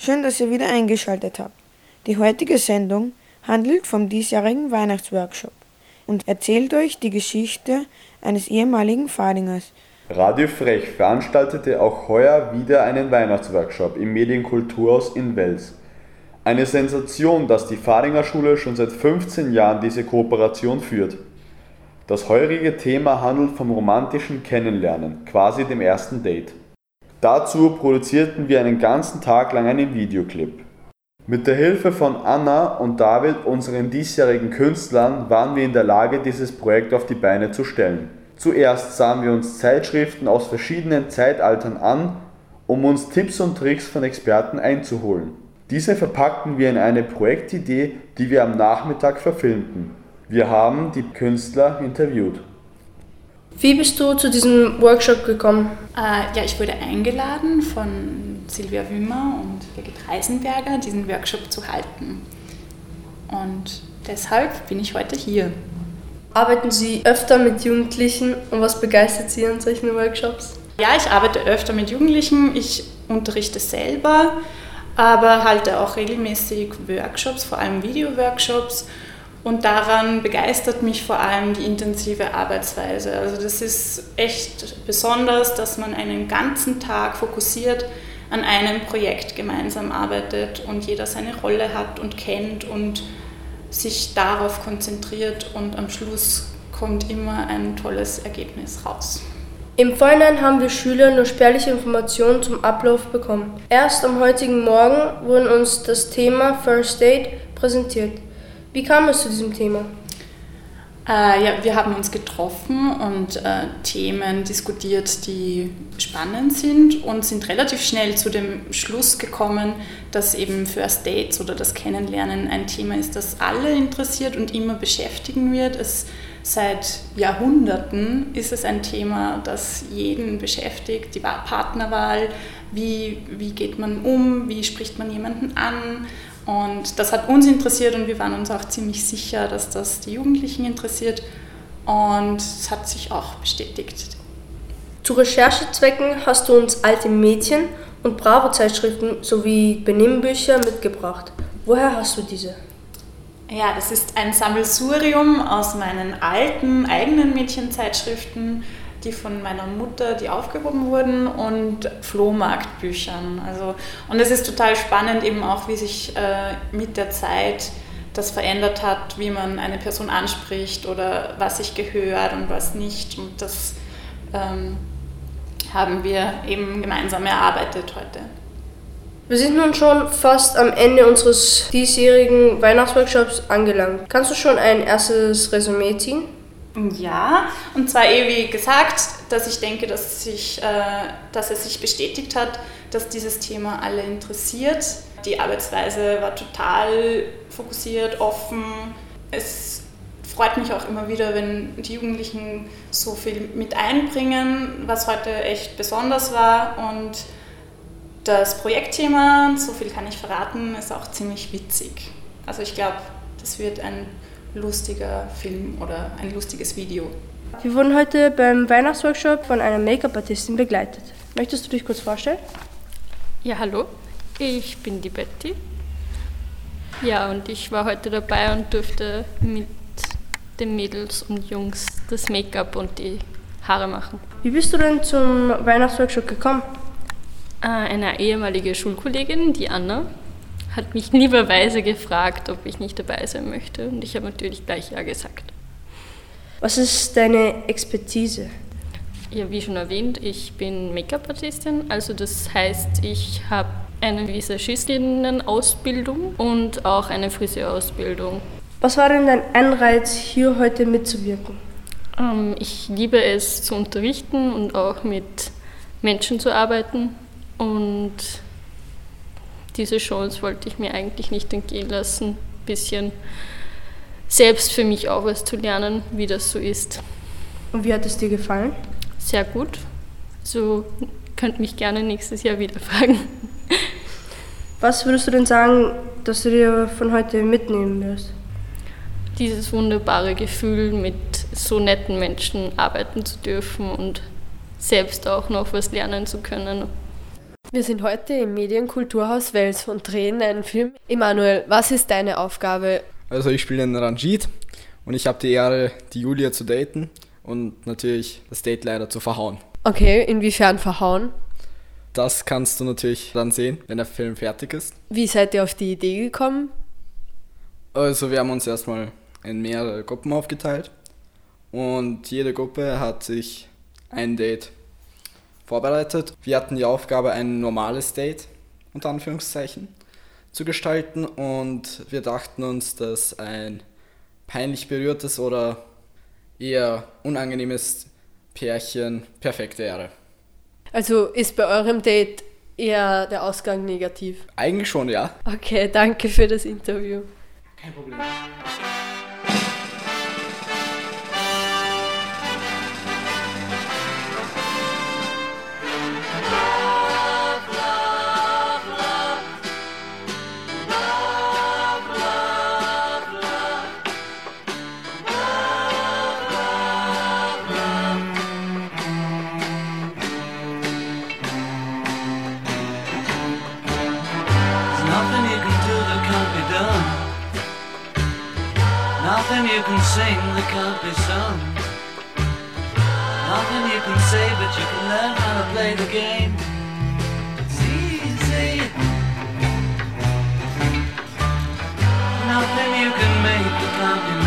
schön, dass ihr wieder eingeschaltet habt. Die heutige Sendung handelt vom diesjährigen Weihnachtsworkshop und erzählt euch die Geschichte eines ehemaligen Fadingers. Radio Frech veranstaltete auch heuer wieder einen Weihnachtsworkshop im Medienkulturhaus in Wels. Eine Sensation, dass die Fadinger Schule schon seit 15 Jahren diese Kooperation führt. Das heurige Thema handelt vom romantischen Kennenlernen, quasi dem ersten Date. Dazu produzierten wir einen ganzen Tag lang einen Videoclip. Mit der Hilfe von Anna und David, unseren diesjährigen Künstlern, waren wir in der Lage, dieses Projekt auf die Beine zu stellen. Zuerst sahen wir uns Zeitschriften aus verschiedenen Zeitaltern an, um uns Tipps und Tricks von Experten einzuholen. Diese verpackten wir in eine Projektidee, die wir am Nachmittag verfilmten. Wir haben die Künstler interviewt. Wie bist du zu diesem Workshop gekommen? Äh, ja, ich wurde eingeladen von Silvia Wimmer und Birgit Reisenberger, diesen Workshop zu halten. Und deshalb bin ich heute hier. Arbeiten Sie öfter mit Jugendlichen und was begeistert Sie an solchen Workshops? Ja, ich arbeite öfter mit Jugendlichen. Ich unterrichte selber, aber halte auch regelmäßig Workshops, vor allem Video-Workshops und daran begeistert mich vor allem die intensive Arbeitsweise. Also das ist echt besonders, dass man einen ganzen Tag fokussiert an einem Projekt gemeinsam arbeitet und jeder seine Rolle hat und kennt und sich darauf konzentriert und am Schluss kommt immer ein tolles Ergebnis raus. Im Vorhinein haben wir Schüler nur spärliche Informationen zum Ablauf bekommen. Erst am heutigen Morgen wurde uns das Thema First Date präsentiert. Wie kam es zu diesem Thema? Äh, ja, wir haben uns getroffen und äh, Themen diskutiert, die spannend sind und sind relativ schnell zu dem Schluss gekommen, dass eben First Dates oder das Kennenlernen ein Thema ist, das alle interessiert und immer beschäftigen wird. Es, seit Jahrhunderten ist es ein Thema, das jeden beschäftigt, die Partnerwahl, wie, wie geht man um, wie spricht man jemanden an und das hat uns interessiert und wir waren uns auch ziemlich sicher, dass das die Jugendlichen interessiert. Und es hat sich auch bestätigt. Zu Recherchezwecken hast du uns alte Mädchen- und Bravo-Zeitschriften sowie Benehmbücher mitgebracht. Woher hast du diese? Ja, das ist ein Sammelsurium aus meinen alten eigenen Mädchenzeitschriften die von meiner Mutter, die aufgehoben wurden und Flohmarktbüchern. Also, und es ist total spannend eben auch, wie sich äh, mit der Zeit das verändert hat, wie man eine Person anspricht oder was sich gehört und was nicht. Und das ähm, haben wir eben gemeinsam erarbeitet heute. Wir sind nun schon fast am Ende unseres diesjährigen Weihnachtsworkshops angelangt. Kannst du schon ein erstes Resümee ziehen? Ja, und zwar eh wie gesagt, dass ich denke, dass, sich, äh, dass es sich bestätigt hat, dass dieses Thema alle interessiert. Die Arbeitsweise war total fokussiert, offen. Es freut mich auch immer wieder, wenn die Jugendlichen so viel mit einbringen, was heute echt besonders war. Und das Projektthema, so viel kann ich verraten, ist auch ziemlich witzig. Also ich glaube, das wird ein lustiger Film oder ein lustiges Video. Wir wurden heute beim Weihnachtsworkshop von einer Make-up-Artistin begleitet. Möchtest du dich kurz vorstellen? Ja, hallo. Ich bin die Betty. Ja, und ich war heute dabei und durfte mit den Mädels und Jungs das Make-up und die Haare machen. Wie bist du denn zum Weihnachtsworkshop gekommen? Äh, eine ehemalige Schulkollegin, die Anna, hat mich lieberweise gefragt, ob ich nicht dabei sein möchte und ich habe natürlich gleich ja gesagt. Was ist deine Expertise? Ja, wie schon erwähnt, ich bin Make-up-Artistin, also das heißt, ich habe eine Visagistinnen-Ausbildung und auch eine Friseurausbildung. Was war denn dein Anreiz, hier heute mitzuwirken? Ähm, ich liebe es zu unterrichten und auch mit Menschen zu arbeiten und diese Chance wollte ich mir eigentlich nicht entgehen lassen, ein bisschen selbst für mich auch was zu lernen, wie das so ist. Und wie hat es dir gefallen? Sehr gut. So könnt mich gerne nächstes Jahr wieder fragen. Was würdest du denn sagen, dass du dir von heute mitnehmen wirst? Dieses wunderbare Gefühl, mit so netten Menschen arbeiten zu dürfen und selbst auch noch was lernen zu können. Wir sind heute im Medienkulturhaus Wels und drehen einen Film. Emanuel, was ist deine Aufgabe? Also ich spiele den Ranjit und ich habe die Ehre, die Julia zu daten und natürlich das Date leider zu verhauen. Okay, inwiefern verhauen? Das kannst du natürlich dann sehen, wenn der Film fertig ist. Wie seid ihr auf die Idee gekommen? Also wir haben uns erstmal in mehrere Gruppen aufgeteilt und jede Gruppe hat sich ein Date vorbereitet. Wir hatten die Aufgabe, ein normales Date, unter Anführungszeichen, zu gestalten und wir dachten uns, dass ein peinlich berührtes oder eher unangenehmes Pärchen perfekt wäre. Also ist bei eurem Date eher der Ausgang negativ? Eigentlich schon, ja. Okay, danke für das Interview. Kein Problem. Nothing you can say, but you can learn how to play the game. It's easy. Nothing you can make that can't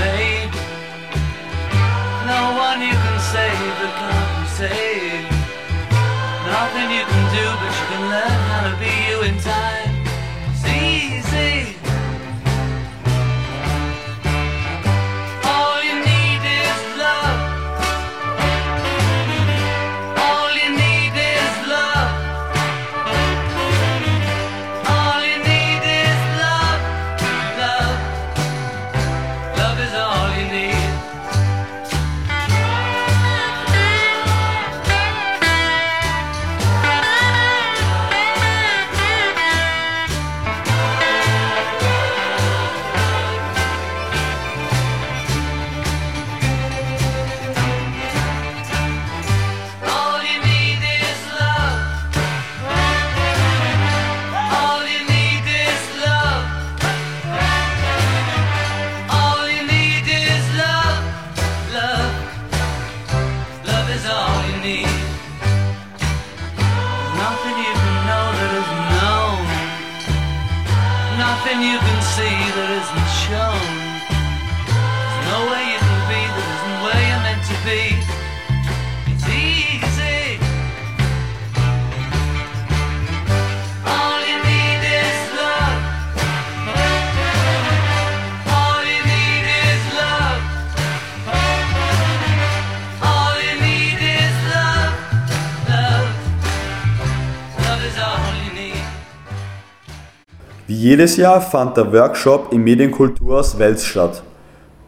Wie jedes Jahr fand der Workshop im Medienkulturhaus Wels statt.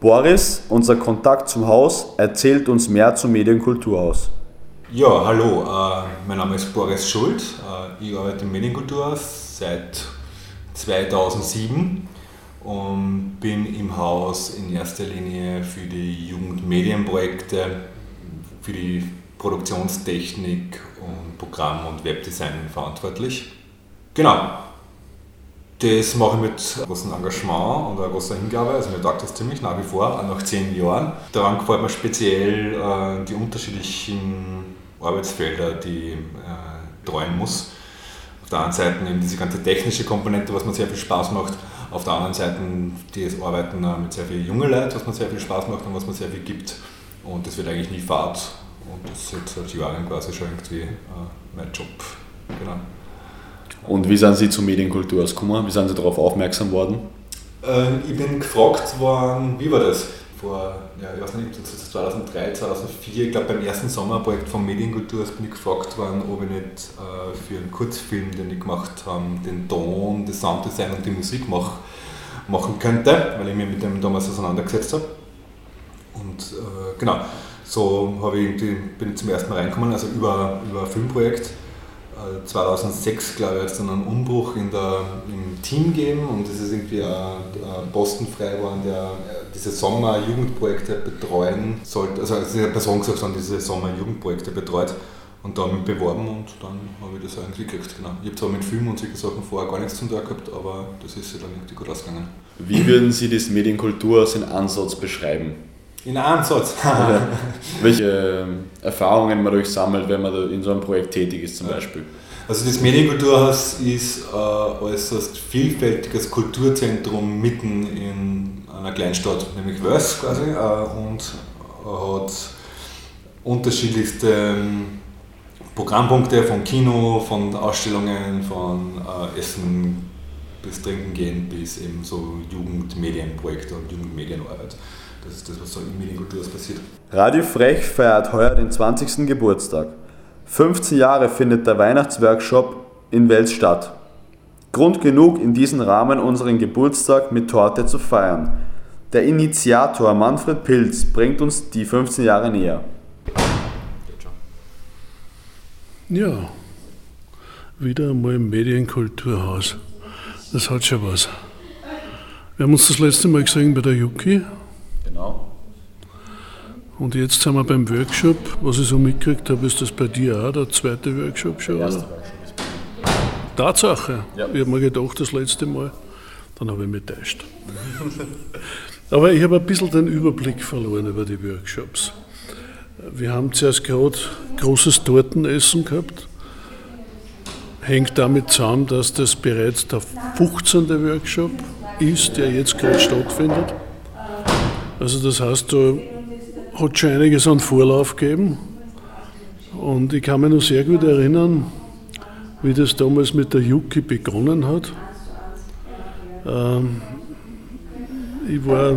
Boris, unser Kontakt zum Haus, erzählt uns mehr zum Medienkulturhaus. Ja, hallo, äh, mein Name ist Boris Schuld. Äh, ich arbeite im Medienkulturhaus seit 2007 und bin im Haus in erster Linie für die Jugendmedienprojekte, für die Produktionstechnik und Programm- und Webdesign verantwortlich. Genau, das mache ich mit großem Engagement und einer großer Hingabe. Also mir taugt das ziemlich nach wie vor, auch nach zehn Jahren. Daran gefällt mir speziell äh, die unterschiedlichen Arbeitsfelder, die äh, treuen muss. auf der einen Seite eben diese ganze technische Komponente, was mir sehr viel Spaß macht, auf der anderen Seite das Arbeiten mit sehr vielen jungen Leuten, was mir sehr viel Spaß macht und was mir sehr viel gibt. Und das wird eigentlich nie Fahrt. Und das ist jetzt seit Jahren quasi schon irgendwie äh, mein Job. Genau. Und wie sind Sie zur Medienkultur gekommen? Wie sind Sie darauf aufmerksam worden? Ähm, ich bin gefragt worden, wie war das? Vor, ja, ich weiß nicht, 2003, 2004, ich glaube beim ersten Sommerprojekt von Medienkultur bin ich gefragt worden, ob ich nicht äh, für einen Kurzfilm, den ich gemacht habe, den Ton, das Sounddesign und die Musik mach, machen könnte, weil ich mich mit dem damals auseinandergesetzt habe. Und äh, genau, so ich irgendwie, bin ich zum ersten Mal reingekommen, also über, über ein Filmprojekt 2006, glaube ich, hat es dann einen Umbruch in der, im Team gegeben und es ist irgendwie ein Posten frei geworden, der äh, diese Sommer-Jugendprojekte betreuen sollte. Also es ist eine Person gesagt, die diese Sommer-Jugendprojekte betreut und da mich beworben und dann habe ich das irgendwie gekriegt. Genau. Ich habe zwar mit Filmen und solchen Sachen vorher gar nichts zum tun gehabt, aber das ist ja dann irgendwie gut ausgegangen. Wie würden Sie das Medienkultur als in Ansatz beschreiben? In Ansatz? Welche ähm, Erfahrungen man durchsammelt, wenn man in so einem Projekt tätig ist zum Beispiel? Also das Medienkulturhaus ist ein äußerst vielfältiges Kulturzentrum mitten in einer Kleinstadt, nämlich Wels quasi, äh, und hat unterschiedlichste ähm, Programmpunkte von Kino, von Ausstellungen, von äh, Essen bis Trinken gehen, bis eben so Jugendmedienprojekte und Jugendmedienarbeit. Das ist das, was so im Medienkulturhaus passiert. Radio Frech feiert heuer den 20. Geburtstag. 15 Jahre findet der Weihnachtsworkshop in Wels statt. Grund genug, in diesem Rahmen unseren Geburtstag mit Torte zu feiern. Der Initiator Manfred Pilz bringt uns die 15 Jahre näher. Ja, wieder einmal im Medienkulturhaus. Das hat schon was. Wir haben uns das letzte Mal gesehen bei der Yuki. Genau. Und jetzt sind wir beim Workshop. Was ich so mitgekriegt habe, ist das bei dir auch der zweite Workshop schon, Der erste oder? Workshop ist Tatsache. Ja. Ich habe mir gedacht, das letzte Mal. Dann habe ich mich täuscht. Aber ich habe ein bisschen den Überblick verloren über die Workshops. Wir haben zuerst gerade großes Tortenessen gehabt. Hängt damit zusammen, dass das bereits der 15. Workshop ist, der jetzt gerade stattfindet. Also das heißt, da hat schon einiges an Vorlauf gegeben. Und ich kann mich noch sehr gut erinnern, wie das damals mit der Yuki begonnen hat. Ähm, ich war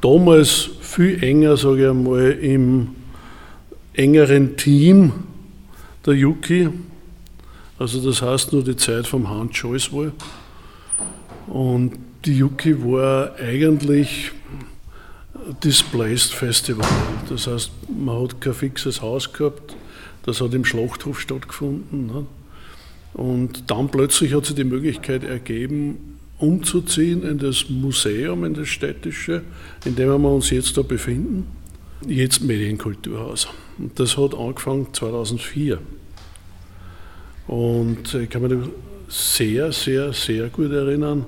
damals viel enger, sage ich einmal, im engeren Team der Yuki. Also das heißt nur die Zeit vom Hans Scholz war. Und die Yuki war eigentlich Displaced Festival. Das heißt, man hat kein fixes Haus gehabt, das hat im Schlachthof stattgefunden. Ne? Und dann plötzlich hat sich die Möglichkeit ergeben, umzuziehen in das Museum, in das städtische, in dem wir uns jetzt da befinden. Jetzt Medienkulturhaus. Und das hat angefangen 2004. Und ich kann mich sehr, sehr, sehr gut erinnern,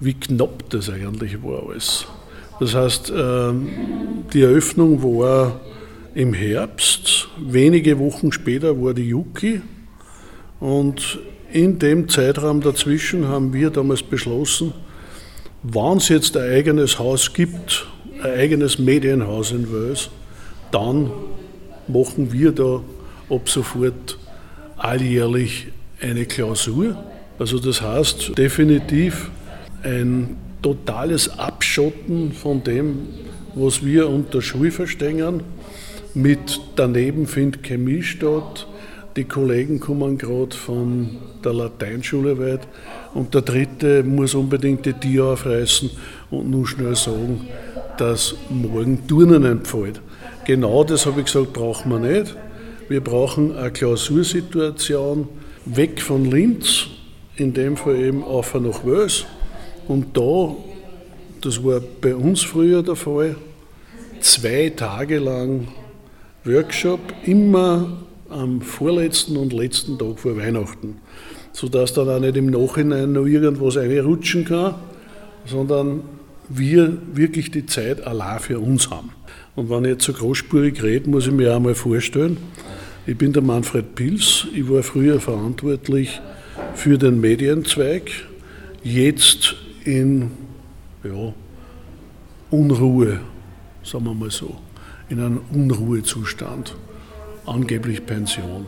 wie knapp das eigentlich war alles. Das heißt, ähm, die Eröffnung war im Herbst, wenige Wochen später war die Yuki und in dem Zeitraum dazwischen haben wir damals beschlossen, wenn es jetzt ein eigenes Haus gibt, ein eigenes Medienhaus in Wels, dann machen wir da ab sofort alljährlich eine Klausur. Also das heißt definitiv ein totales Abschotten von dem, was wir unter Schule verstehen. Mit daneben findet Chemie statt. Die Kollegen kommen gerade von der Lateinschule weit. Und der dritte muss unbedingt die Tür aufreißen und nur schnell sagen, dass morgen Turnen entfällt. Genau das habe ich gesagt, brauchen wir nicht. Wir brauchen eine Klausursituation weg von Linz, in dem Fall eben auf nach Wels. Und da, das war bei uns früher der Fall, zwei Tage lang Workshop, immer am vorletzten und letzten Tag vor Weihnachten, sodass dann auch nicht im Nachhinein noch irgendwas reinrutschen kann, sondern wir wirklich die Zeit allein für uns haben. Und wenn ich jetzt so großspurig rede, muss ich mir auch mal vorstellen, ich bin der Manfred Pils, ich war früher verantwortlich für den Medienzweig jetzt in ja, Unruhe, sagen wir mal so, in einem Unruhezustand, angeblich Pension.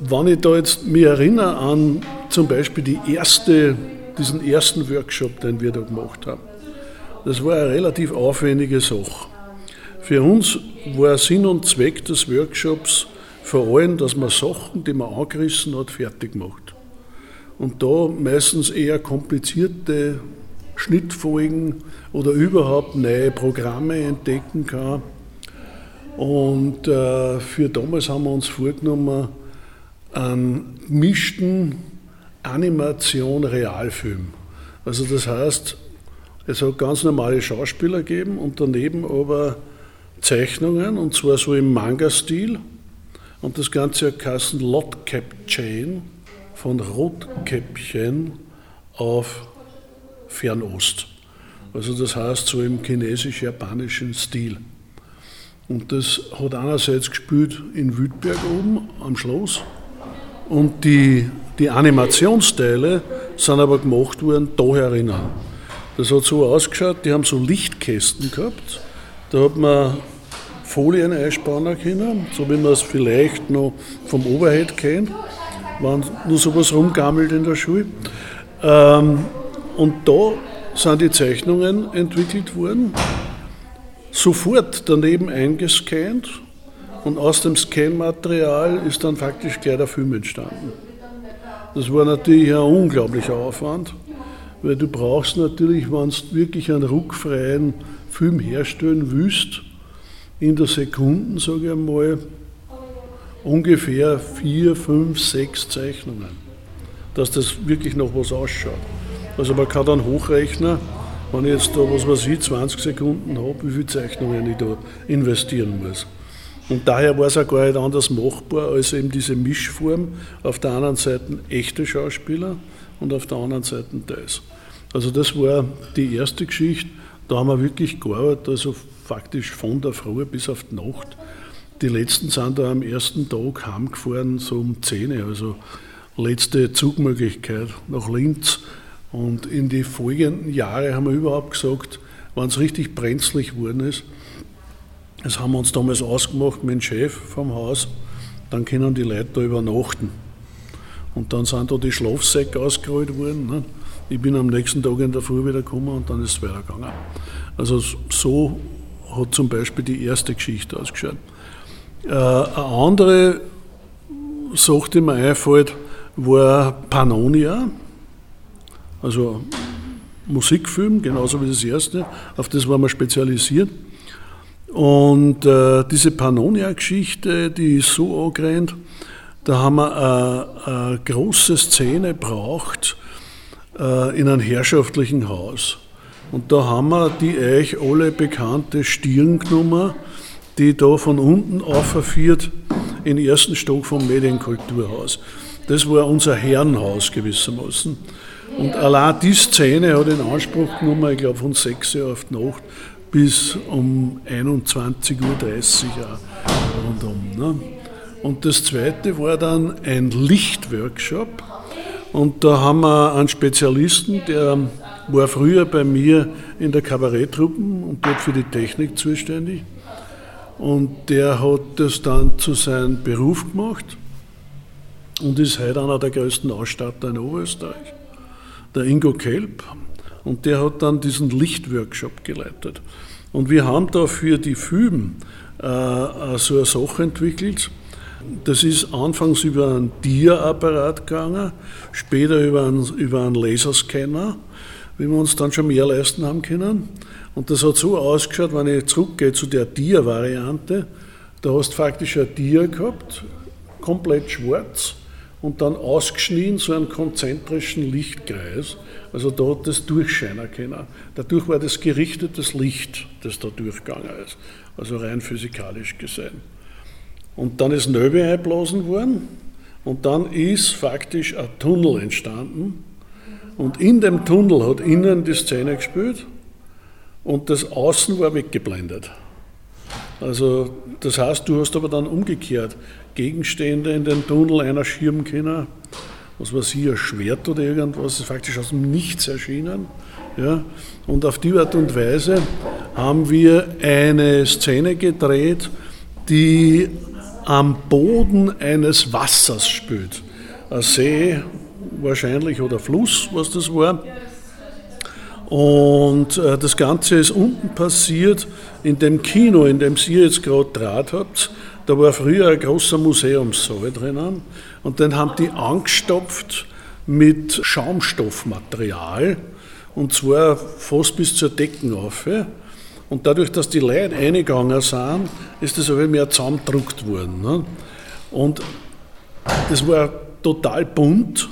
Wenn ich da jetzt mich erinnere an zum Beispiel die erste, diesen ersten Workshop, den wir da gemacht haben, das war eine relativ aufwendige Sache. Für uns war Sinn und Zweck des Workshops vor allem, dass man Sachen, die man angerissen hat, fertig macht. Und da meistens eher komplizierte Schnittfolgen oder überhaupt neue Programme entdecken kann. Und äh, für damals haben wir uns vorgenommen, einen gemischten Animation-Realfilm. Also das heißt, es hat ganz normale Schauspieler gegeben und daneben aber Zeichnungen, und zwar so im Manga-Stil. Und das Ganze hat Lot Cap Chain von Rotkäppchen auf Fernost. Also das heißt so im chinesisch-japanischen Stil. Und das hat einerseits gespielt in Wütberg oben am Schloss und die, die Animationsteile sind aber gemacht worden da herinnen. Das hat so ausgeschaut, die haben so Lichtkästen gehabt. Da hat man Folien einspannen können, so wie man es vielleicht noch vom Oberhead kennt, wenn nur sowas rumgammelt in der Schule. Ähm, und da sind die Zeichnungen entwickelt worden, sofort daneben eingescannt und aus dem Scan-Material ist dann faktisch gleich der Film entstanden. Das war natürlich ein unglaublicher Aufwand, weil du brauchst natürlich, wenn du wirklich einen ruckfreien Film herstellen willst, in der Sekunden, sage ich einmal, ungefähr vier, fünf, sechs Zeichnungen, dass das wirklich noch was ausschaut. Also man kann dann hochrechnen, wenn ich jetzt da, was weiß ich, 20 Sekunden habe, wie viele Zeichnungen ich da investieren muss. Und daher war es auch gar nicht anders machbar als eben diese Mischform. Auf der einen Seite echte Schauspieler und auf der anderen Seite das. Also das war die erste Geschichte. Da haben wir wirklich gearbeitet, also faktisch von der Früh bis auf die Nacht. Die letzten sind da am ersten Tag heimgefahren, so um 10 Uhr, also letzte Zugmöglichkeit nach Linz. Und in die folgenden Jahre haben wir überhaupt gesagt, wenn es richtig brenzlig geworden ist, das haben wir uns damals ausgemacht mit dem Chef vom Haus, dann können die Leute da übernachten. Und dann sind da die Schlafsäcke ausgerollt worden. Ne? Ich bin am nächsten Tag in der Früh wieder gekommen und dann ist es weitergegangen. Also so hat zum Beispiel die erste Geschichte ausgeschaut. Äh, eine andere Sache, die mir einfällt, war Pannonia, also Musikfilm, genauso wie das erste. Auf das waren wir spezialisiert. Und äh, diese Pannonia-Geschichte, die ist so angerannt, da haben wir eine, große Szene braucht äh, in einem herrschaftlichen Haus. Und da haben wir die euch alle bekannte Stirn genommen, die da von unten aufführt in den ersten Stock vom Medienkulturhaus. Das war unser Herrenhaus gewissermaßen. Und allein die Szene hat in Anspruch genommen, ich glaube von 6 Uhr auf die Nacht bis um 21.30 Uhr rundum. Ne? Und das zweite war dann ein Lichtworkshop. Und da haben wir einen Spezialisten, der war früher bei mir in der Kabaretttruppen und dort für die Technik zuständig. Und der hat das dann zu seinem Beruf gemacht und ist heute einer der größten Ausstatter in Oberösterreich. Der Ingo Kelb, und der hat dann diesen Lichtworkshop geleitet. Und wir haben da für die Film äh, so eine Sache entwickelt. Das ist anfangs über einen Dia-Apparat gegangen, später über einen, über einen Laserscanner, wie wir uns dann schon mehr leisten haben können. Und das hat so ausgeschaut, wenn ich zurückgehe zu der Dia-Variante, da hast du faktisch ein Dia gehabt, komplett schwarz, und dann ausgeschnitten so einen konzentrischen Lichtkreis. Also da hat das durchscheinen können. Dadurch war das gerichtetes Licht, das da durchgegangen ist. Also rein physikalisch gesehen. Und dann ist Nöbe einblasen worden und dann ist faktisch ein Tunnel entstanden. Und in dem Tunnel hat innen die Szene gespielt und das Außen war weggeblendet. Also das heißt, du hast aber dann umgekehrt Gegenstände in den Tunnel einer schirmen können was weiß ich, ein Schwert oder irgendwas, ist faktisch aus dem Nichts erschienen. Ja? Und auf die Art und Weise haben wir eine Szene gedreht, die am Boden eines Wassers spielt. Ein See wahrscheinlich oder Fluss, was das war. Und äh, das Ganze ist unten passiert in dem Kino, in dem Sie jetzt gerade Draht habt. Da war früher ein großer Museumssaal drinnen und den haben die angestopft mit Schaumstoffmaterial und zwar fast bis zur Decken auf. Und dadurch, dass die Leute eingegangen sind, ist das aber mehr zusammengedruckt worden. Ne? Und das war total bunt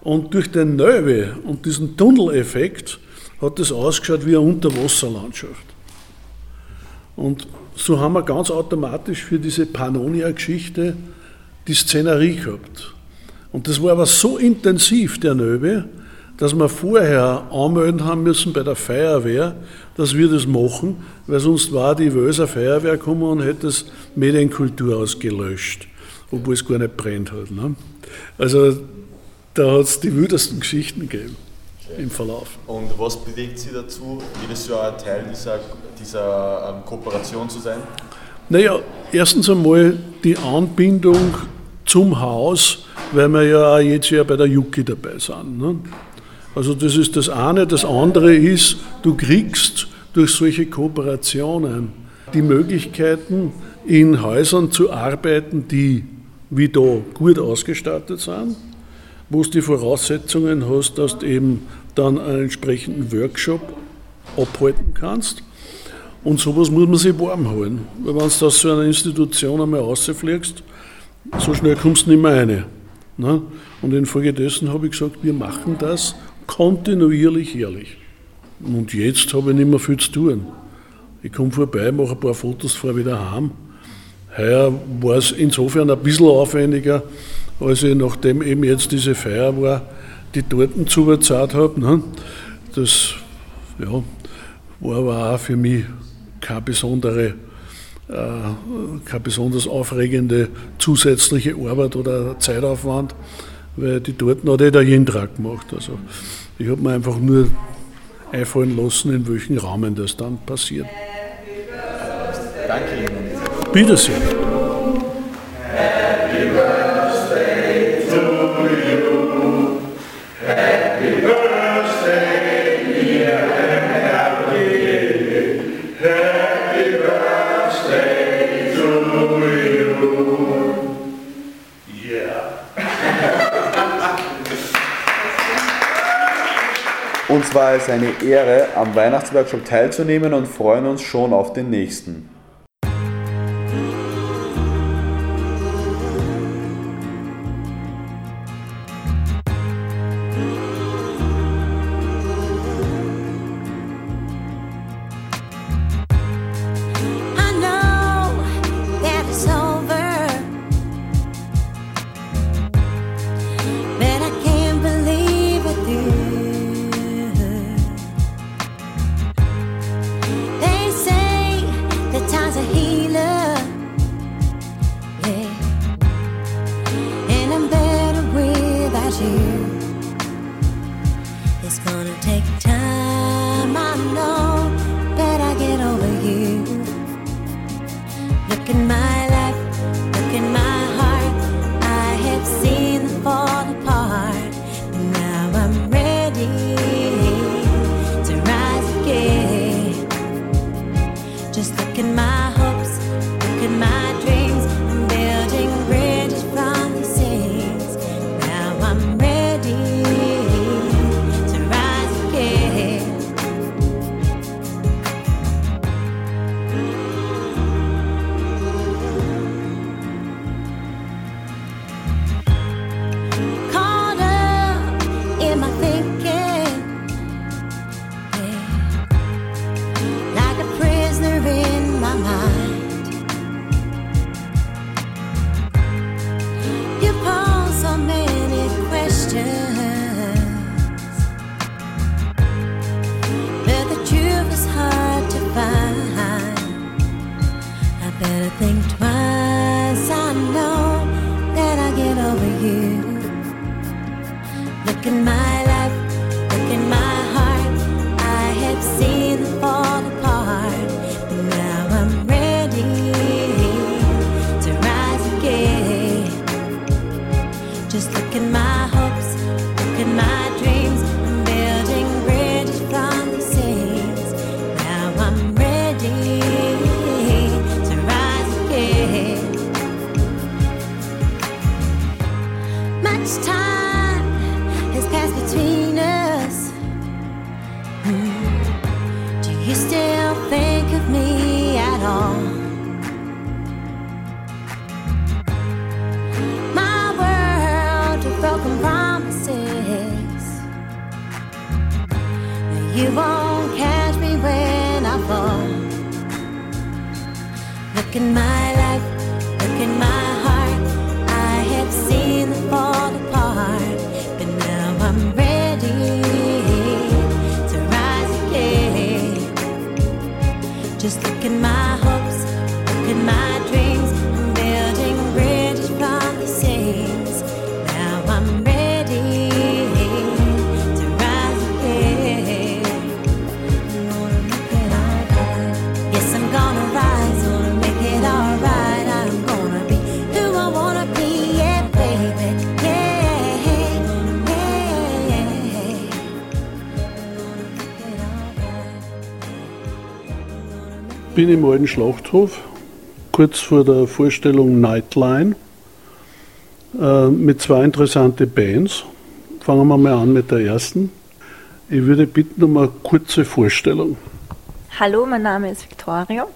und durch den Nöwe und diesen Tunneleffekt hat das ausgeschaut wie eine Unterwasserlandschaft. Und so haben wir ganz automatisch für diese Pannonia-Geschichte die Szenerie gehabt. Und das war aber so intensiv, der Nöbe, dass wir vorher anmelden haben müssen bei der Feuerwehr, dass wir das machen, weil sonst war die Wöser Feuerwehr gekommen und hätte das Medienkultur ausgelöscht, obwohl es gar nicht brennt hat. Ne? Also da hat es die wildesten Geschichten gegeben im Verlauf. Und was bewegt Sie dazu, jedes Jahr ein Teil dieser, dieser ähm, Kooperation zu sein? Naja, erstens einmal die Anbindung zum Haus, weil wir ja auch jetzt Jahr bei der Yuki dabei sind. Ne? Also das ist das eine. Das andere ist, du kriegst durch solche Kooperationen die Möglichkeiten, in Häusern zu arbeiten, die wie da gut ausgestattet sind, wo du die Voraussetzungen hast, dass du eben dann einen entsprechenden Workshop abhalten kannst. Und sowas muss man sich warm halten. Weil wenn du aus so einer Institution einmal rausfliegst, so schnell kommst du nicht mehr rein. Ne? Und infolgedessen habe ich gesagt, wir machen das kontinuierlich jährlich. Und jetzt habe ich nicht mehr viel zu tun. Ich komme vorbei, mache ein paar Fotos, fahre wieder heim. Heuer war es insofern ein bisschen aufwendiger, als ich, nachdem eben jetzt diese Feier war, die Torten zugezahlt habe. Ne? Das ja, war aber auch für mich keine besondere, äh, keine besonders aufregende zusätzliche Arbeit oder Zeitaufwand, weil die Torten hat jeder jeden Tag gemacht. Also ich habe mir einfach nur einfallen lassen, in welchem Rahmen das dann passiert. Danke Ihnen. Bitte war es eine Ehre, am Weihnachtsworkshop teilzunehmen und freuen uns schon auf den nächsten. Bin im alten Schlachthof, kurz vor der Vorstellung Nightline, äh, mit zwei interessanten Bands. Fangen wir mal an mit der ersten. Ich würde bitten um eine kurze Vorstellung. Hallo, mein Name ist Victoria.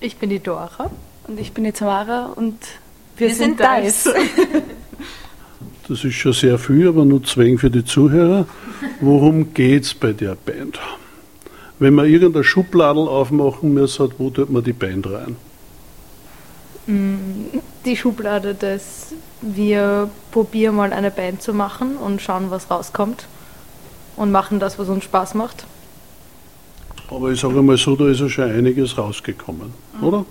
Ich bin die Dora. Und ich bin die Tamara und Wir wir, sind sind Dice. Das ist schon sehr viel, aber nur zwingen für die Zuhörer. Worum geht es bei der Band? Wenn man irgendeine Schubladel aufmachen muss, hat, wo tut man die Band rein? Mm, Die Schublade des wir probieren mal eine Band zu machen und schauen, was rauskommt. Und machen das, was uns Spaß macht. Aber ich sage mal so, da ist ja schon einiges rausgekommen, oder?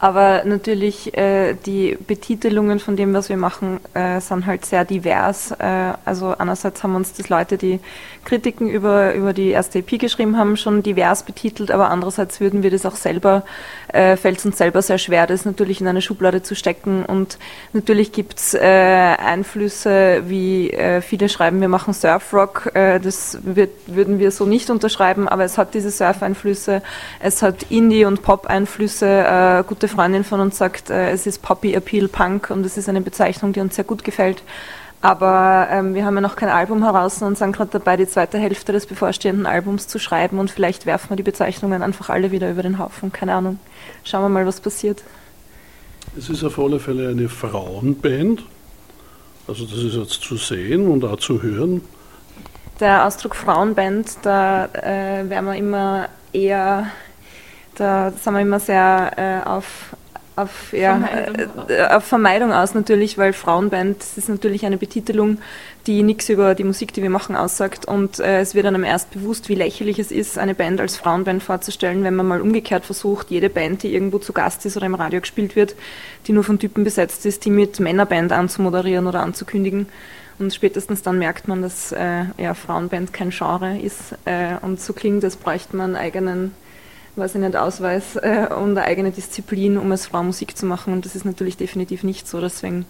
Aber natürlich, äh, die Betitelungen von dem, was wir machen, äh, sind halt sehr divers. Äh, also einerseits haben uns das Leute, die Kritiken über, über die erste EP geschrieben haben, schon divers betitelt, aber andererseits würden wir das auch selber, äh, fällt es uns selber sehr schwer, das natürlich in eine Schublade zu stecken. Und natürlich gibt es äh, Einflüsse, wie äh, viele schreiben, wir machen Surfrock. Das wird, würden wir so nicht unterschreiben, aber es hat diese Surf-Einflüsse, es hat Indie- und Pop-Einflüsse. Äh, gute Freundin von uns sagt, äh, es ist Poppy Appeal Punk und das ist eine Bezeichnung, die uns sehr gut gefällt. Aber ähm, wir haben ja noch kein Album heraus und sind gerade dabei, die zweite Hälfte des bevorstehenden Albums zu schreiben und vielleicht werfen wir die Bezeichnungen einfach alle wieder über den Haufen. Keine Ahnung. Schauen wir mal, was passiert. Es ist auf alle Fälle eine Frauenband. Also das ist jetzt zu sehen und auch zu hören. Der Ausdruck Frauenband, da äh, wären wir immer eher, da sind wir immer sehr äh, auf, auf, ja, Vermeidung. äh, auf Vermeidung aus natürlich, weil Frauenband das ist natürlich eine Betitelung, die nichts über die Musik, die wir machen, aussagt. Und äh, es wird einem erst bewusst, wie lächerlich es ist, eine Band als Frauenband vorzustellen, wenn man mal umgekehrt versucht, jede Band, die irgendwo zu Gast ist oder im Radio gespielt wird, die nur von Typen besetzt ist, die mit Männerband anzumoderieren oder anzukündigen. Und spätestens dann merkt man, dass äh, ja, Frauenband kein Genre ist. Äh, und so klingt, als bräuchte man einen eigenen, weiß ich nicht, Ausweis äh, und eine eigene Disziplin, um als Frau Musik zu machen. Und das ist natürlich definitiv nicht so. Deswegen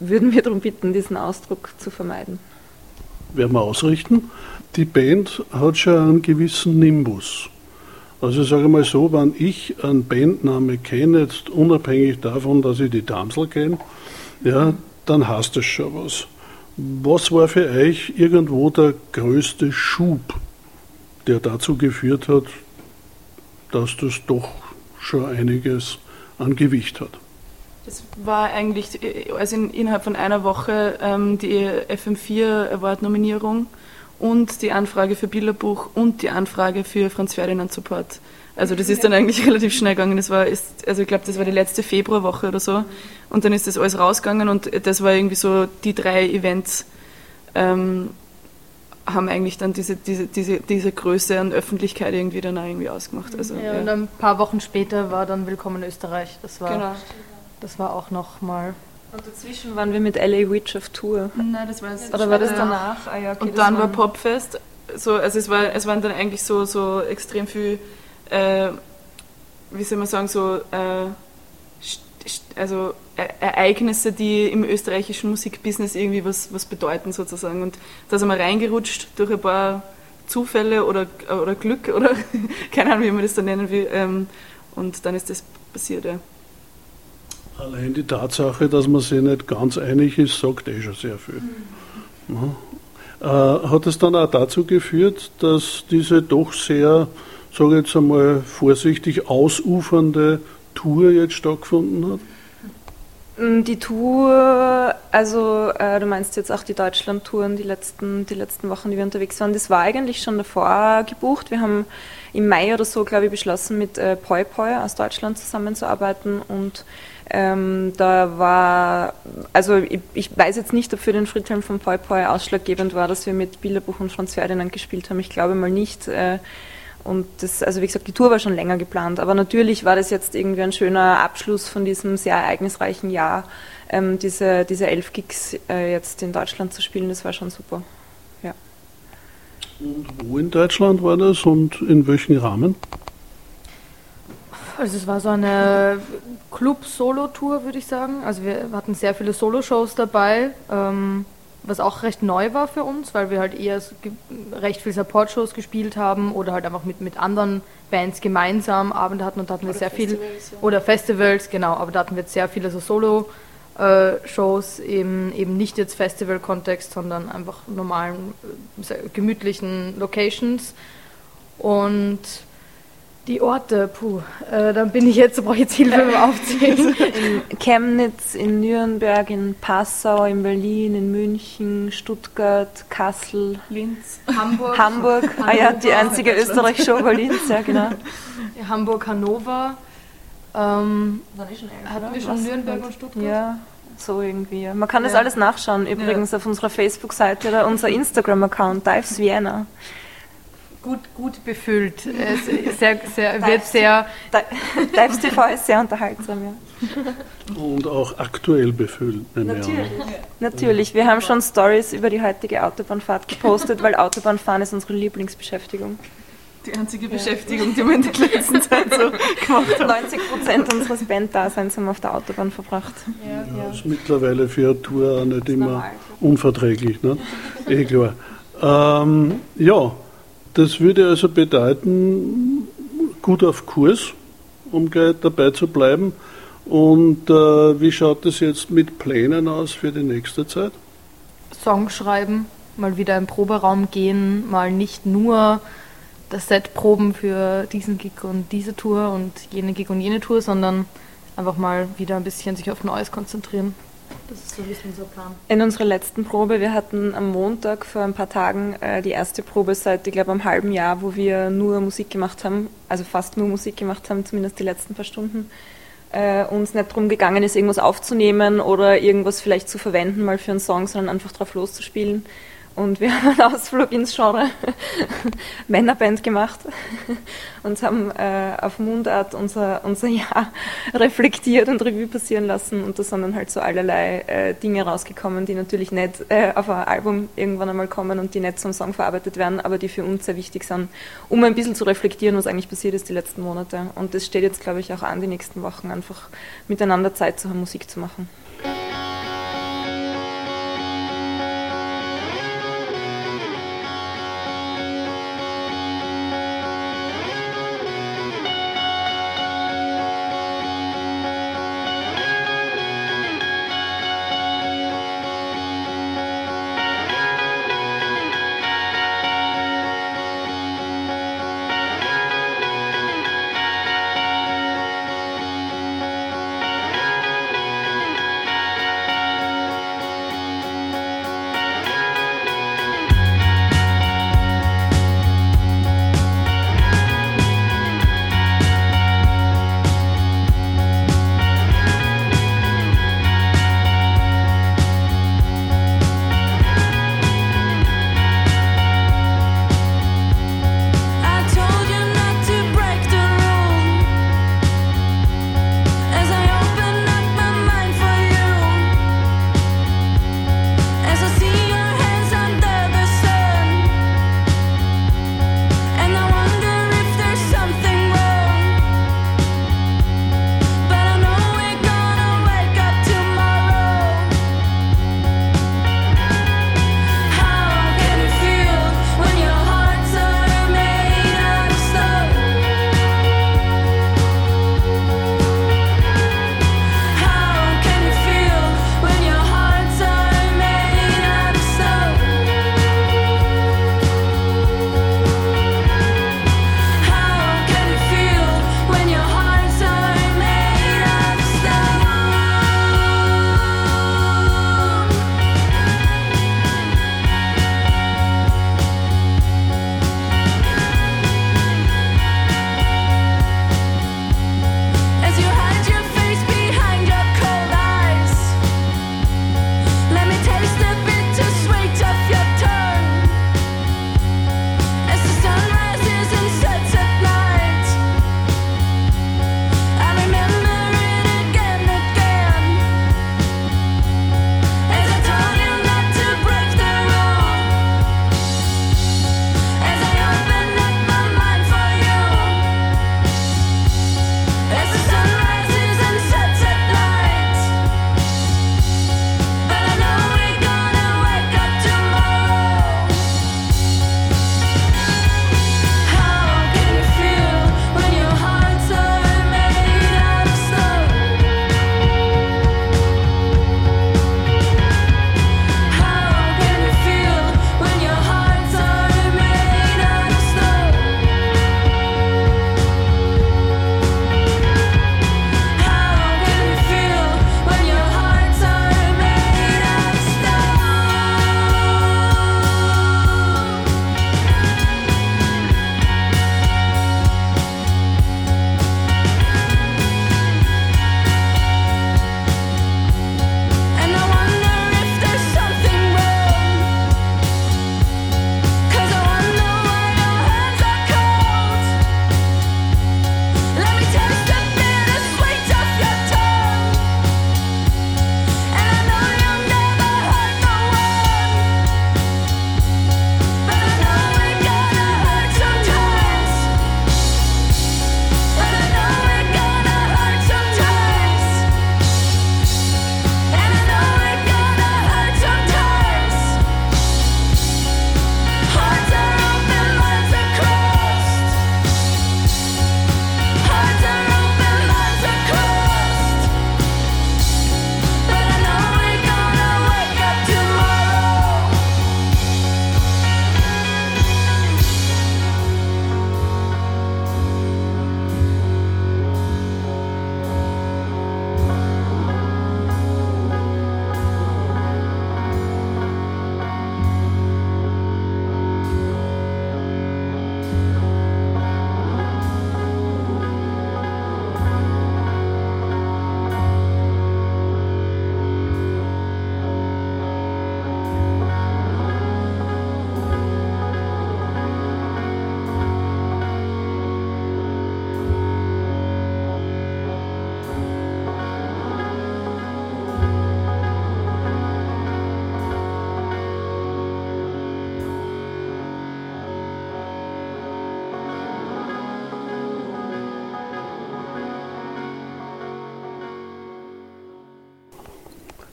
würden wir darum bitten, diesen Ausdruck zu vermeiden. werden wir ausrichten. Die Band hat schon einen gewissen Nimbus. Also ich sage mal so, wenn ich einen Bandname kenne, jetzt unabhängig davon, dass ich die Damsel kenne, ja, dann heißt das schon was. Was war für euch irgendwo der größte Schub, der dazu geführt hat, dass das doch schon einiges an Gewicht hat? Das war eigentlich also in, innerhalb von einer Woche ähm, die FM4 Award-Nominierung und die Anfrage für Bilderbuch und die Anfrage für Franz Ferdinand Support. Also das ist dann eigentlich relativ schnell gegangen. Das war, ist, also ich glaube, das war die letzte Februarwoche oder so. Und dann ist das alles rausgegangen und das war irgendwie so die drei Events ähm, haben eigentlich dann diese, diese, diese, diese Größe an Öffentlichkeit irgendwie dann auch irgendwie ausgemacht. Also, ja, Und ein paar Wochen später war dann Willkommen in Österreich. Das war, Genau. das war auch noch mal Und dazwischen waren wir mit LA Witch auf Tour. Nein, das war es. Oder war das Ja. danach? Ah, ja, okay, und das dann war Popfest. So, also es, war, es waren dann eigentlich so, so extrem viel, äh, wie soll man sagen, so äh, also Ereignisse, die im österreichischen Musikbusiness irgendwie was, was bedeuten sozusagen. Und da sind wir reingerutscht durch ein paar Zufälle oder, oder Glück oder keine Ahnung, wie man das dann nennen will. Ähm, und dann ist das passiert, ja. Allein die Tatsache, dass man sich nicht ganz einig ist, sagt eh schon sehr viel. Ja. Äh, hat es dann auch dazu geführt, dass diese doch sehr, sage ich jetzt einmal vorsichtig, ausufernde Tour jetzt stattgefunden hat? Mm, Die Tour, also äh, du meinst jetzt auch die Deutschland-Touren, die letzten, die letzten Wochen, die wir unterwegs waren, das war eigentlich schon davor gebucht. Wir haben im Mai oder so, glaube ich, beschlossen, mit äh, Poi Poi aus Deutschland zusammenzuarbeiten und ähm, da war, also ich, ich weiß jetzt nicht, ob für den Friedhelm von Poi Poi ausschlaggebend war, dass wir mit Bilderbuch und Franz Ferdinand gespielt haben. Ich glaube mal nicht. Äh, und das, also wie gesagt, die Tour war schon länger geplant, aber natürlich war das jetzt irgendwie ein schöner Abschluss von diesem sehr ereignisreichen Jahr, ähm, diese, diese elf Gigs äh, jetzt in Deutschland zu spielen, das war schon super. Ja. Wo in Deutschland war das und in welchem Rahmen? Also es war so eine Club-Solo-Tour, würde ich sagen. Also wir hatten sehr viele Solo-Shows dabei, ähm, was auch recht neu war für uns, weil wir halt eher recht viel Support-Shows gespielt haben oder halt einfach mit, mit anderen Bands gemeinsam Abende hatten und da hatten wir Oder sehr viel Festivals, ja. oder Festivals, genau, aber da hatten wir jetzt sehr viele so Solo-Shows, eben, eben nicht jetzt Festival-Kontext, sondern einfach normalen, äh, sehr gemütlichen Locations. Und die Orte, puh, äh, dann bin ich jetzt, brauche ich jetzt Hilfe beim Aufzählen. In Chemnitz, in Nürnberg, in Passau, in Berlin, in München, Stuttgart, Kassel, Linz, Hamburg. Hamburg. Ah ja, die einzige Österreich-Show war Linz, ja genau. Ja, Hamburg, Hannover. Ähm, War nicht schon hatten wir schon Nürnberg und Stuttgart? Ja, so irgendwie. ja. Man kann das Ja. alles nachschauen, übrigens auf unserer Facebook-Seite oder unser Instagram-Account, Dives Vienna. Gut, gut befüllt. Es ist sehr, sehr, wird sehr. Dives TV ist sehr unterhaltsam, ja. Und auch aktuell befüllt, nehme ich an. Natürlich, wir haben schon Stories über die heutige Autobahnfahrt gepostet, weil Autobahnfahren ist unsere Lieblingsbeschäftigung. Die einzige Beschäftigung, die wir in der letzten Zeit so gemacht haben. 90 Prozent unseres Banddaseins haben wir auf der Autobahn verbracht. Ja, ist mittlerweile für eine Tour nicht immer unverträglich. Ne? Eh klar. Ähm, ja, das würde also bedeuten, gut auf Kurs, um dabei zu bleiben. Und äh, wie schaut es jetzt mit Plänen aus für die nächste Zeit? Song schreiben, mal wieder im Proberaum gehen, mal nicht nur das Set proben für diesen Gig und diese Tour und jene Gig und jene Tour, sondern einfach mal wieder ein bisschen sich auf Neues konzentrieren. Das ist so ein bisschen unser Plan. In unserer letzten Probe, wir hatten am Montag vor ein paar Tagen äh, die erste Probe seit, ich glaube, einem halben Jahr, wo wir nur Musik gemacht haben, also fast nur Musik gemacht haben, zumindest die letzten paar Stunden. Äh, uns nicht darum gegangen ist, irgendwas aufzunehmen oder irgendwas vielleicht zu verwenden, mal für einen Song, sondern einfach drauf loszuspielen. Und wir haben einen Ausflug ins Genre Männerband gemacht und haben äh, auf Mundart unser, unser Jahr reflektiert und Revue passieren lassen. Und da sind dann halt so allerlei äh, Dinge rausgekommen, die natürlich nicht äh, auf ein Album irgendwann einmal kommen und die nicht zum Song verarbeitet werden, aber die für uns sehr wichtig sind, um ein bisschen zu reflektieren, was eigentlich passiert ist die letzten Monate. Und es steht jetzt, glaube ich, auch an, die nächsten Wochen einfach miteinander Zeit zu haben, Musik zu machen.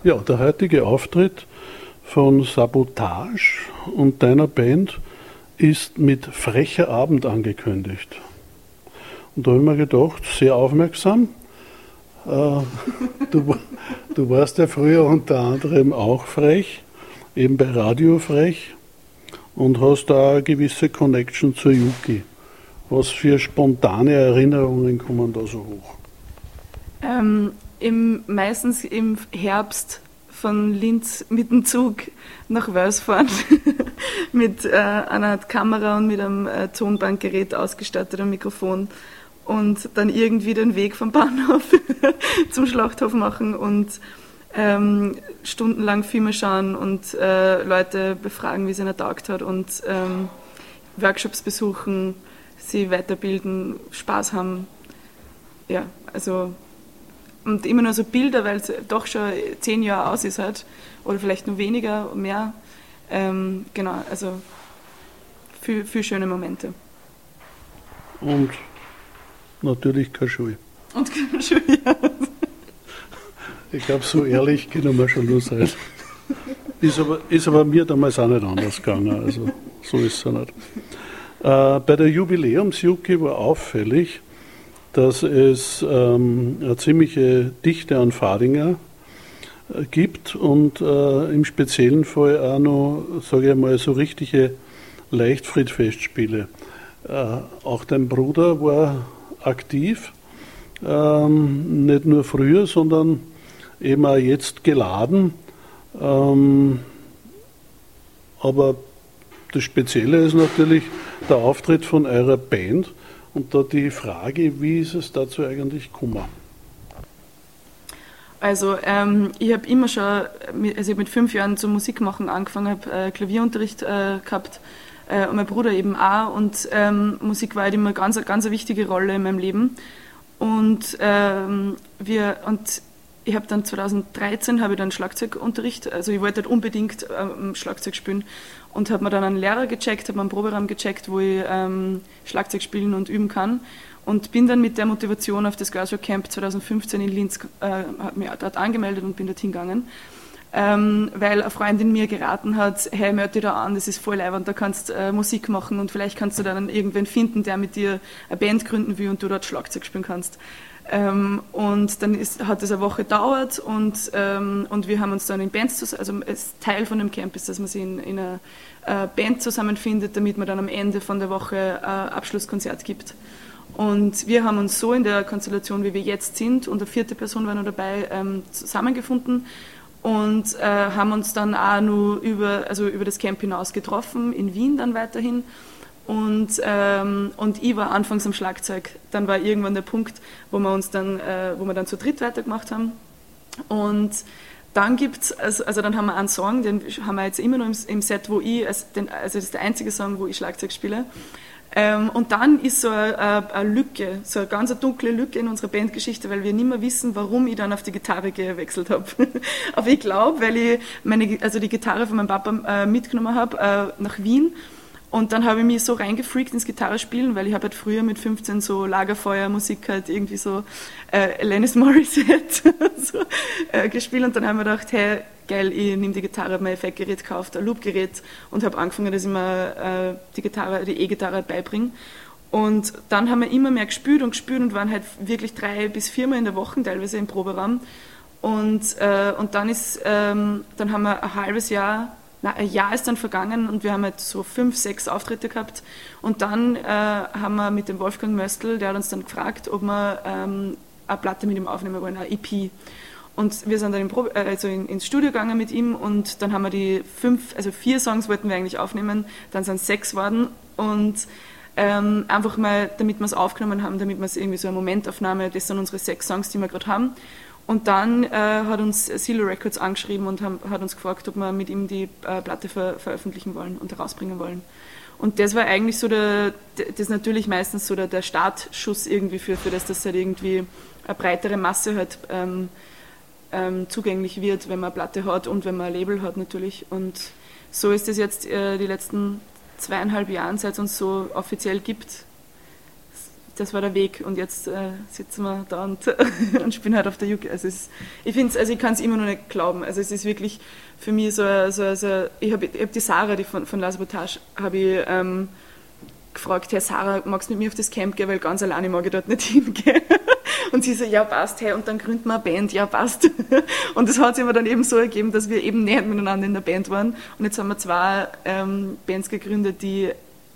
Ja, der heutige Auftritt von Sabotage und deiner Band ist mit frecher Abend angekündigt. Und da habe ich mir gedacht, sehr aufmerksam. Äh, du, du warst ja früher unter anderem auch frech, eben bei Radio Frech und hast da eine gewisse Connection zur Yuki. Was für spontane Erinnerungen kommen da so hoch? Ähm, im, meistens im Herbst von Linz mit dem Zug nach Wels fahren, mit äh, einer Kamera und mit einem äh, Tonbandgerät ausgestattet, einem Mikrofon und dann irgendwie den Weg vom Bahnhof zum Schlachthof machen und ähm, stundenlang Filme schauen und äh, Leute befragen, wie es ihnen taugt hat und ähm, Workshops besuchen, sie weiterbilden, Spaß haben. Ja, also und immer nur so Bilder, weil es doch schon zehn Jahre aus ist halt, oder vielleicht nur weniger, mehr. Ähm, genau, also viel, viel schöne Momente. Und natürlich keine Schuhe. Und keine Schuhe, ja. Ich glaube, so ehrlich können wir schon nur sein. Ist aber, ist aber mir damals auch nicht anders gegangen, also so ist es ja nicht. Äh, bei der Jubiläumsjuki war auffällig, dass es ähm, eine ziemliche Dichte an Fahringer äh, gibt und äh, im speziellen Fall auch noch, sage ich mal, so richtige Leichtfriedfestspiele. Äh, auch dein Bruder war aktiv, ähm, nicht nur früher, sondern eben auch jetzt geladen. Ähm, aber das Spezielle ist natürlich der Auftritt von eurer Band und da die Frage, wie ist es dazu eigentlich gekommen? Also ähm, ich habe immer schon, also ich mit fünf Jahren zum Musikmachen angefangen, habe äh, Klavierunterricht äh, gehabt äh, und mein Bruder eben auch und ähm, Musik war halt immer ganz, ganz eine wichtige Rolle in meinem Leben und ähm, wir und ich habe dann 2013 habe ich dann Schlagzeugunterricht, also ich wollte halt unbedingt ähm, Schlagzeug spielen und habe mir dann einen Lehrer gecheckt, habe einen Proberaum gecheckt, wo ich ähm, Schlagzeug spielen und üben kann und bin dann mit der Motivation auf das Girls Camp 2015 in Linz, äh, habe mich dort angemeldet und bin dorthin gegangen. Ähm, weil eine Freundin mir geraten hat, hey, melde dich da an, das ist voll leibend, da kannst äh, Musik machen und vielleicht kannst du dann irgendwen finden, der mit dir eine Band gründen will und du dort Schlagzeug spielen kannst. Ähm, und dann ist, hat es eine Woche gedauert und, ähm, und wir haben uns dann in Bands, also als Teil von dem Camp ist, dass man sich in, in einer äh, Band zusammenfindet, damit man dann am Ende von der Woche ein Abschlusskonzert gibt. Und wir haben uns so in der Konstellation, wie wir jetzt sind, und eine vierte Person war noch dabei, ähm, zusammengefunden und äh, haben uns dann auch nur über, also über das Camp hinaus getroffen, in Wien dann weiterhin und, ähm, und ich war anfangs am Schlagzeug. Dann war irgendwann der Punkt, wo wir uns dann, äh, wo wir dann zu dritt weitergemacht haben. Und dann gibt's, also, also dann haben wir einen Song, den haben wir jetzt immer noch im, im Set, wo ich, also, den, also das ist der einzige Song, wo ich Schlagzeug spiele. Ähm, und dann ist so eine, eine, Lücke, so eine ganz dunkle Lücke in unserer Bandgeschichte, weil wir nicht mehr wissen, warum ich dann auf die Gitarre gewechselt habe. Aber ich glaube, weil ich meine, also die Gitarre von meinem Papa äh, mitgenommen habe äh, nach Wien und dann habe ich mich so reingefreakt ins Gitarrespielen, weil ich habe halt früher mit 15 so Lagerfeuermusik halt irgendwie so äh, Alanis Morissette so, äh, gespielt und dann haben wir gedacht, hey, geil, ich nehme die Gitarre, mein Effektgerät gekauft, ein Loopgerät und habe angefangen, dass ich mir äh, die Gitarre, die E-Gitarre beibringe. Und dann haben wir immer mehr gespielt und gespielt und waren halt wirklich drei bis viermal in der Woche teilweise im Proberaum. Und, äh, und dann, ist, ähm, dann haben wir ein halbes Jahr na, ein Jahr ist dann vergangen und wir haben halt so fünf, sechs Auftritte gehabt. Und dann äh, haben wir mit dem Wolfgang Möstl, der hat uns dann gefragt, ob wir ähm, eine Platte mit ihm aufnehmen wollen, eine EP. Und wir sind dann Probe, äh, also in, ins Studio gegangen mit ihm und dann haben wir die fünf, also vier Songs wollten wir eigentlich aufnehmen, dann sind es sechs worden und ähm, einfach mal, damit wir es aufgenommen haben, damit wir es irgendwie so eine Momentaufnahme, das sind unsere sechs Songs, die wir gerade haben. Und dann äh, hat uns Silo Records angeschrieben und haben, hat uns gefragt, ob wir mit ihm die äh, Platte ver veröffentlichen wollen und herausbringen wollen. Und das war eigentlich so der, das ist natürlich meistens so der, der Startschuss irgendwie für, für das, dass halt irgendwie eine breitere Masse halt ähm, ähm, zugänglich wird, wenn man eine Platte hat und wenn man ein Label hat natürlich. Und so ist es jetzt äh, die letzten zweieinhalb Jahre, seit es uns so offiziell gibt, das war der Weg und jetzt äh, sitzen wir da und, und spielen halt auf der UK. Also ich finde also ich kann es immer noch nicht glauben. Also es ist wirklich für mich so, so, so ich habe ich hab die Sarah, die von, von La Sabotage, habe ich ähm, gefragt, Herr Sarah, magst du mit mir auf das Camp gehen, weil ganz alleine mag ich dort nicht hingehen. Und sie so, ja passt, hey, und dann gründen wir eine Band, ja passt. Und das hat sich aber dann eben so ergeben, dass wir eben nicht miteinander in der Band waren. Und jetzt haben wir zwei ähm, Bands gegründet, die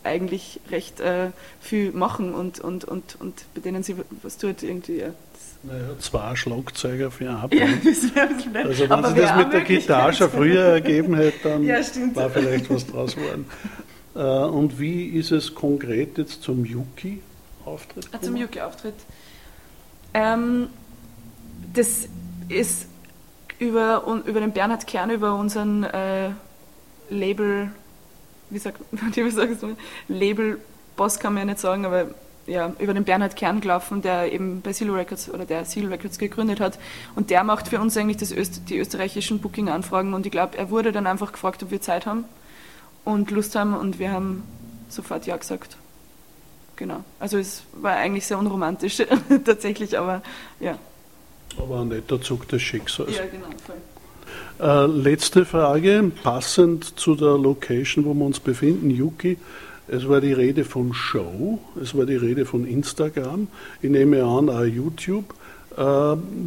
eigentlich recht äh, viel machen und, und, und, und bei denen sie was tut irgendwie. Ja. Naja, zwei Schlagzeuger für Ja, das wäre nett. Also wenn Aber sie das mit der Gitarre schon früher ergeben hätte, dann Ja, war vielleicht was draus geworden. Äh, Und wie ist es konkret jetzt zum Yuki-Auftritt? Ah, zum Yuki-Auftritt. Ähm, das ist über, über den Bernhard Kern, über unseren äh, Label, wie sagt wie sagst du, Label-Boss kann man ja nicht sagen, aber ja, über den Bernhard Kern gelaufen, der eben bei Seal Records oder der Seal Records gegründet hat. Und der macht für uns eigentlich Öst die österreichischen Booking-Anfragen. Und ich glaube, er wurde dann einfach gefragt, ob wir Zeit haben und Lust haben. Und wir haben sofort Ja gesagt. Genau. Also es war eigentlich sehr unromantisch tatsächlich, aber ja. Aber ein netter Zug des Schicksals. Ja, genau. Voll. Äh, letzte Frage, passend zu der Location, wo wir uns befinden, Yuki. Es war die Rede von Show, es war die Rede von Instagram, ich nehme an auch YouTube. Äh,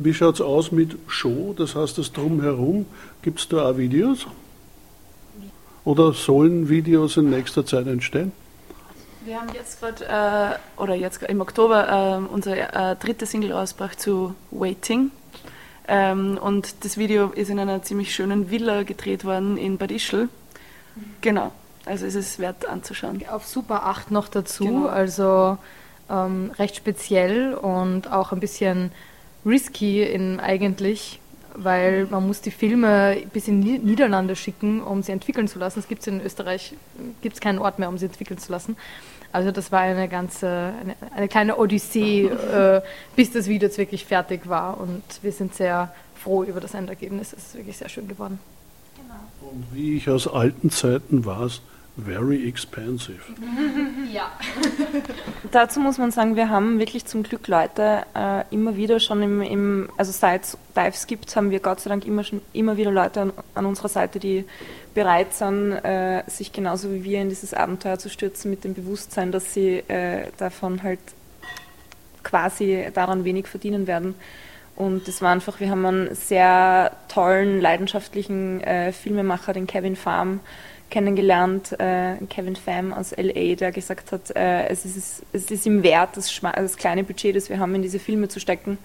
wie schaut es aus mit Show, das heißt das Drumherum? Gibt es da auch Videos? Oder sollen Videos in nächster Zeit entstehen? Wir haben jetzt gerade, äh, oder jetzt im Oktober, äh, unsere äh, dritte Single rausgebracht zu Waiting. Ähm, und das Video ist in einer ziemlich schönen Villa gedreht worden in Bad Ischl. Genau, also es ist wert anzuschauen. Auf Super 8 noch dazu, Genau. also ähm, recht speziell und auch ein bisschen risky in, eigentlich, weil man muss die Filme bis in die Niederlande schicken, um sie entwickeln zu lassen. Es gibt in Österreich gibt's keinen Ort mehr, um sie entwickeln zu lassen. Also das war eine ganze, eine, eine kleine Odyssee, äh, bis das Video jetzt wirklich fertig war. Und wir sind sehr froh über das Endergebnis. Es ist wirklich sehr schön geworden. Und wie ich aus alten Zeiten weiß, very expensive. Ja. Dazu muss man sagen, wir haben wirklich zum Glück Leute äh, immer wieder schon im, im also seit es Dives gibt, haben wir Gott sei Dank immer schon immer wieder Leute an, an unserer Seite, die bereit sind, äh, sich genauso wie wir in dieses Abenteuer zu stürzen, mit dem Bewusstsein, dass sie äh, davon halt quasi daran wenig verdienen werden. Und das war einfach, wir haben einen sehr tollen, leidenschaftlichen äh, Filmemacher, den Kevin Farm, kennengelernt, äh, Kevin Pham aus LA, der gesagt hat, äh, es, ist, es ist ihm wert, das, das kleine Budget, das wir haben, in diese Filme zu stecken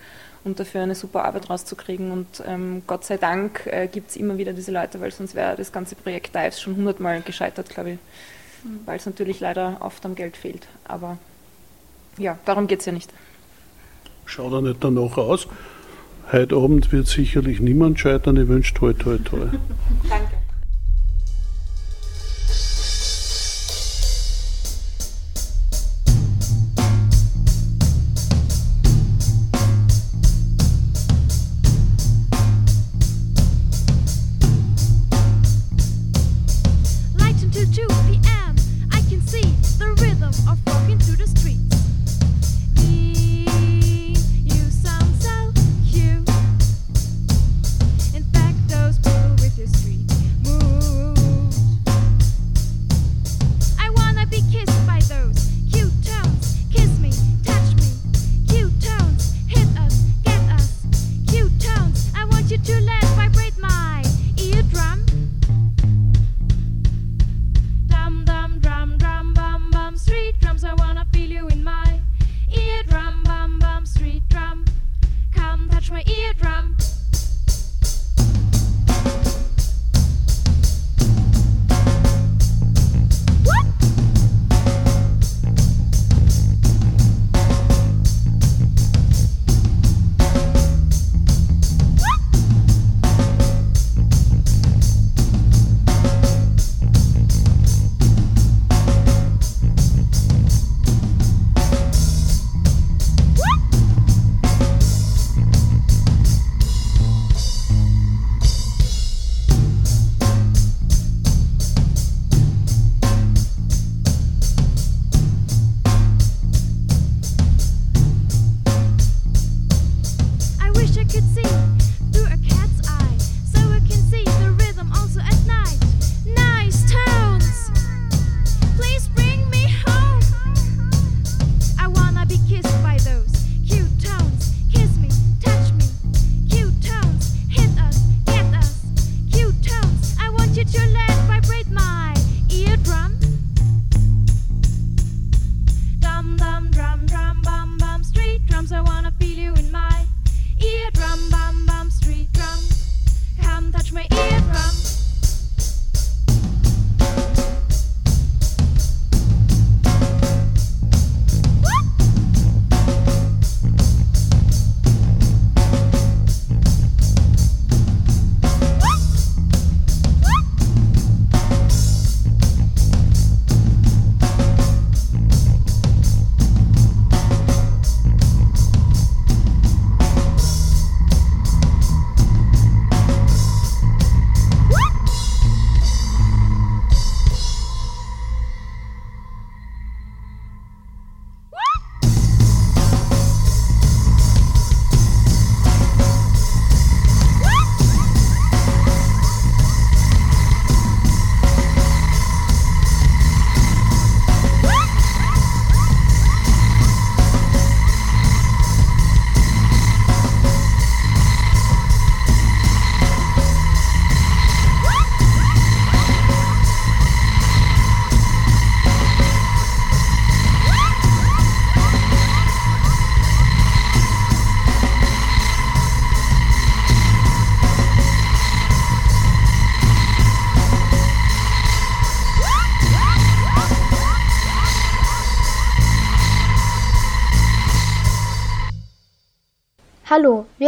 und dafür eine super Arbeit rauszukriegen. Und ähm, Gott sei Dank äh, gibt es immer wieder diese Leute, weil sonst wäre das ganze Projekt Dives schon hundertmal gescheitert, glaube ich, Mhm. weil es natürlich leider oft am Geld fehlt. Aber ja, darum geht es ja nicht. Schaut er nicht danach aus. Heute Abend wird sicherlich niemand scheitern. Ich wünsche toi toi toi. Danke.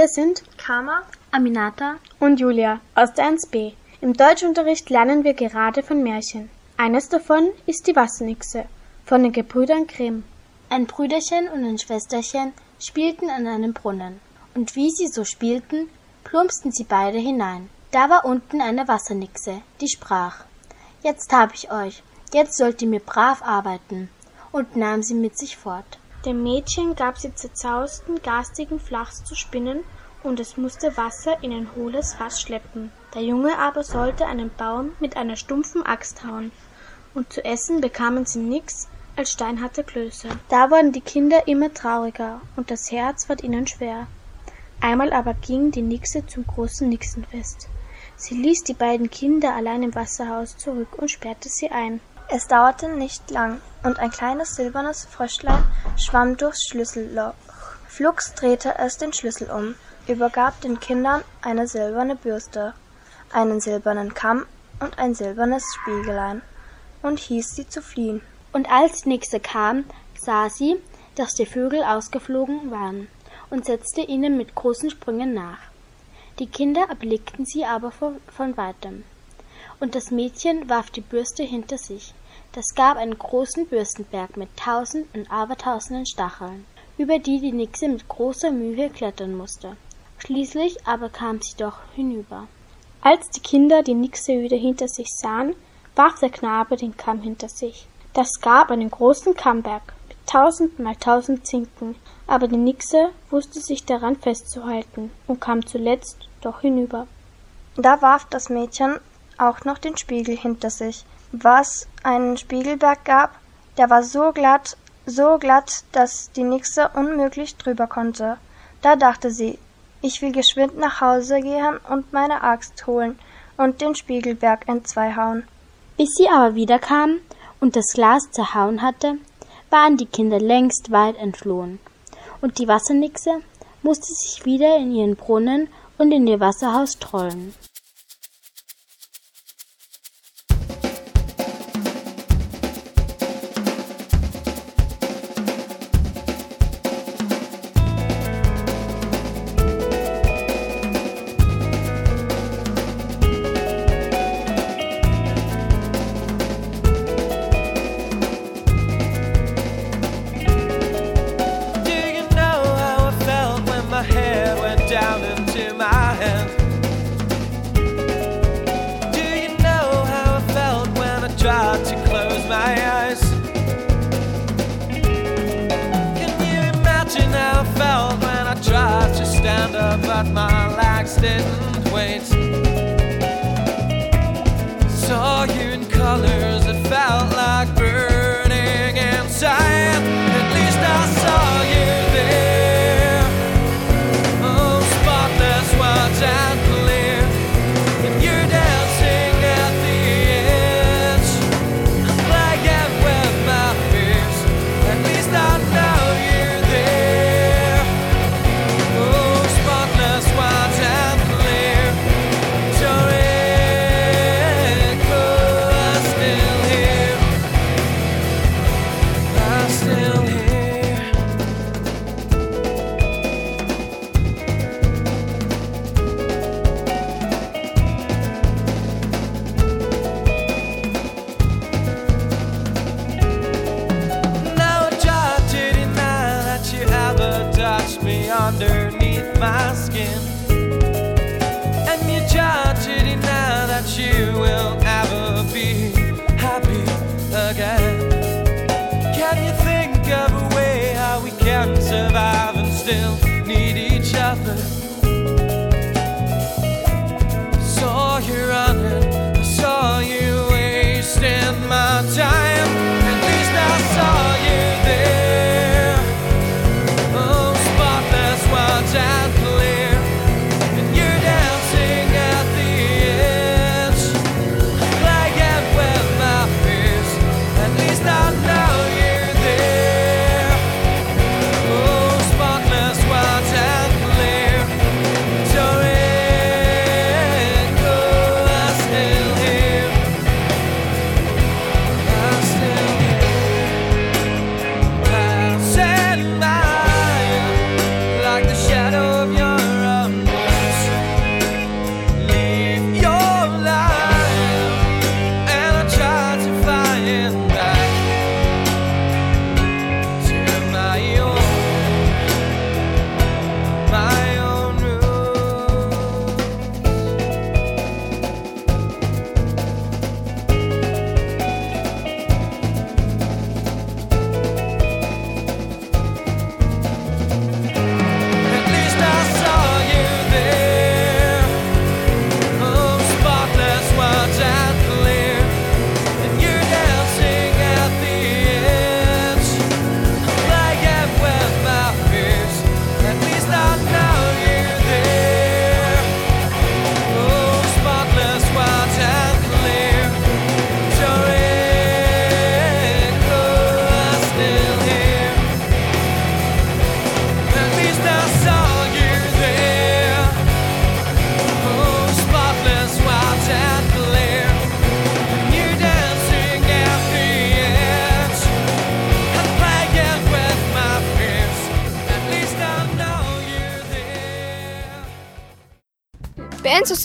Wir sind Kama, Aminata und Julia aus der 1b. Im Deutschunterricht lernen wir gerade von Märchen. Eines davon ist die Wassernixe von den Gebrüdern Grimm. Ein Brüderchen und ein Schwesterchen spielten an einem Brunnen. Und wie sie so spielten, plumpsten sie beide hinein. Da war unten eine Wassernixe, die sprach: Jetzt hab ich euch, jetzt sollt ihr mir brav arbeiten, und nahm sie mit sich fort. Dem Mädchen gab sie zerzausten, garstigen Flachs zu spinnen, und es musste Wasser in ein hohles Fass schleppen. Der Junge aber sollte einen Baum mit einer stumpfen Axt hauen, und zu essen bekamen sie nix als steinharte Klöße. Da wurden die Kinder immer trauriger, und das Herz ward ihnen schwer. Einmal aber ging die Nixe zum großen Nixenfest. Sie ließ die beiden Kinder allein im Wasserhaus zurück und sperrte sie ein. Es dauerte nicht lang, und ein kleines silbernes Fröschlein schwamm durchs Schlüsselloch. Flugs drehte es den Schlüssel um, übergab den Kindern eine silberne Bürste, einen silbernen Kamm und ein silbernes Spiegelein und hieß sie zu fliehen. Und als die Nixe kam, sah sie, dass die Vögel ausgeflogen waren und setzte ihnen mit großen Sprüngen nach. Die Kinder erblickten sie aber von, von weitem. Und das Mädchen warf die Bürste hinter sich. Das gab einen großen Bürstenberg mit tausend und abertausenden Stacheln, über die die Nixe mit großer Mühe klettern musste. Schließlich aber kam sie doch hinüber. Als die Kinder die Nixe wieder hinter sich sahen, warf der Knabe den Kamm hinter sich. Das gab einen großen Kammberg mit tausend mal tausend Zinken, aber die Nixe wusste sich daran festzuhalten und kam zuletzt doch hinüber. Da warf das Mädchen auch noch den Spiegel hinter sich, was einen Spiegelberg gab, der war so glatt, so glatt, dass die Nixe unmöglich drüber konnte. Da dachte sie, ich will geschwind nach Hause gehen und meine Axt holen und den Spiegelberg entzweihauen. Bis sie aber wiederkam und das Glas zerhauen hatte, waren die Kinder längst weit entflohen, und die Wassernixe musste sich wieder in ihren Brunnen und in ihr Wasserhaus trollen.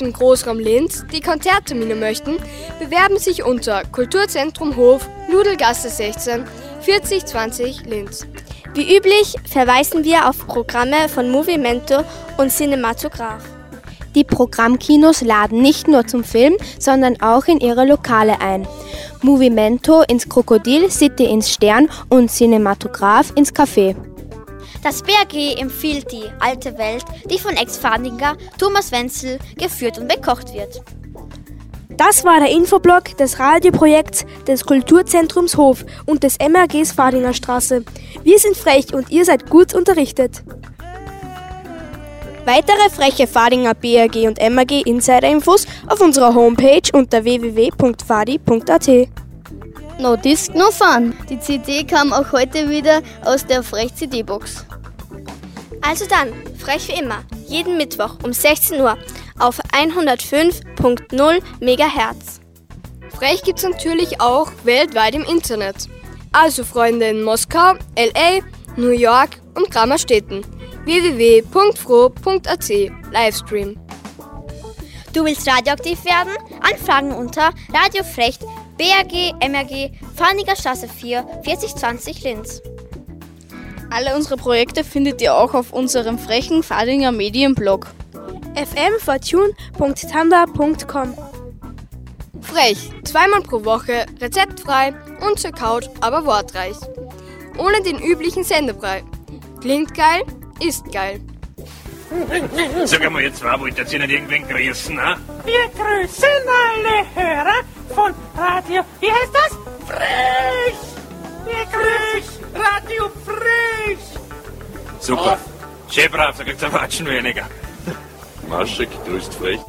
Aus Großraum Linz, die Konzerttermine möchten, bewerben sich unter Kulturzentrum Hof, Nudelgasse 16, 4020 Linz. Wie üblich verweisen wir auf Programme von Movimento und Cinematograph. Die Programmkinos laden nicht nur zum Film, sondern auch in ihre Lokale ein. Movimento ins Krokodil, City ins Stern und Cinematograph ins Café. Das BRG empfiehlt die alte Welt, die von Ex-Fadinger Thomas Wenzel geführt und bekocht wird. Das war der Infoblog des Radioprojekts des Kulturzentrums Hof und des MRGs Fadinger Straße. Wir sind frech und ihr seid gut unterrichtet. Weitere freche Fadinger BRG und MRG Insider-Infos auf unserer Homepage unter www.fadi.at. No Disc, no Fun. Die CD kam auch heute wieder aus der Frech-CD-Box. Also dann, frech wie immer, jeden Mittwoch um 16 Uhr auf 105.0 MHz. Frech gibt's natürlich auch weltweit im Internet. Also Freunde in Moskau, LA, New York und Grammerstädten. www.fro.at Livestream. Du willst radioaktiv werden? Anfragen unter Radiofrecht BRG MRG Farniger Straße 4 4020 Linz. Alle unsere Projekte findet ihr auch auf unserem frechen Fadinger Medienblog. fmfortune.tanda.com Frech, zweimal pro Woche, rezeptfrei und zur Couch, aber wortreich. Ohne den üblichen Sendebrei. Klingt geil, ist geil. Sag einmal, ihr zwei wollt jetzt nicht irgendwen grüßen, ne? Wir grüßen alle Hörer von Radio, wie heißt das? Frech! Wir grüßen Radio Frech! Super. Schön brav, da kriegt's ein Watschen weniger. Maschek grüßt frech.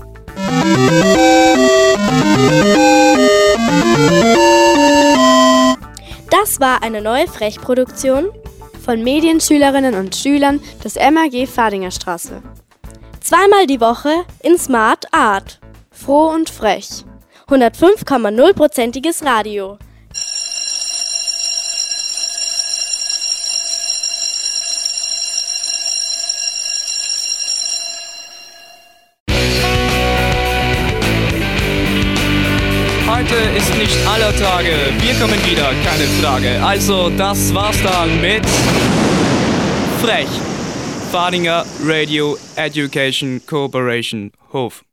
Das war eine neue Frechproduktion von Medienschülerinnen und Schülern des MAG Fadinger Straße. Zweimal die Woche in Smart Art. Froh und frech. 105,0%iges Radio. Aller Tage. Wir kommen wieder, keine Frage. Also, das war's dann mit Frech. Fadinger Radio Education Cooperation Hof.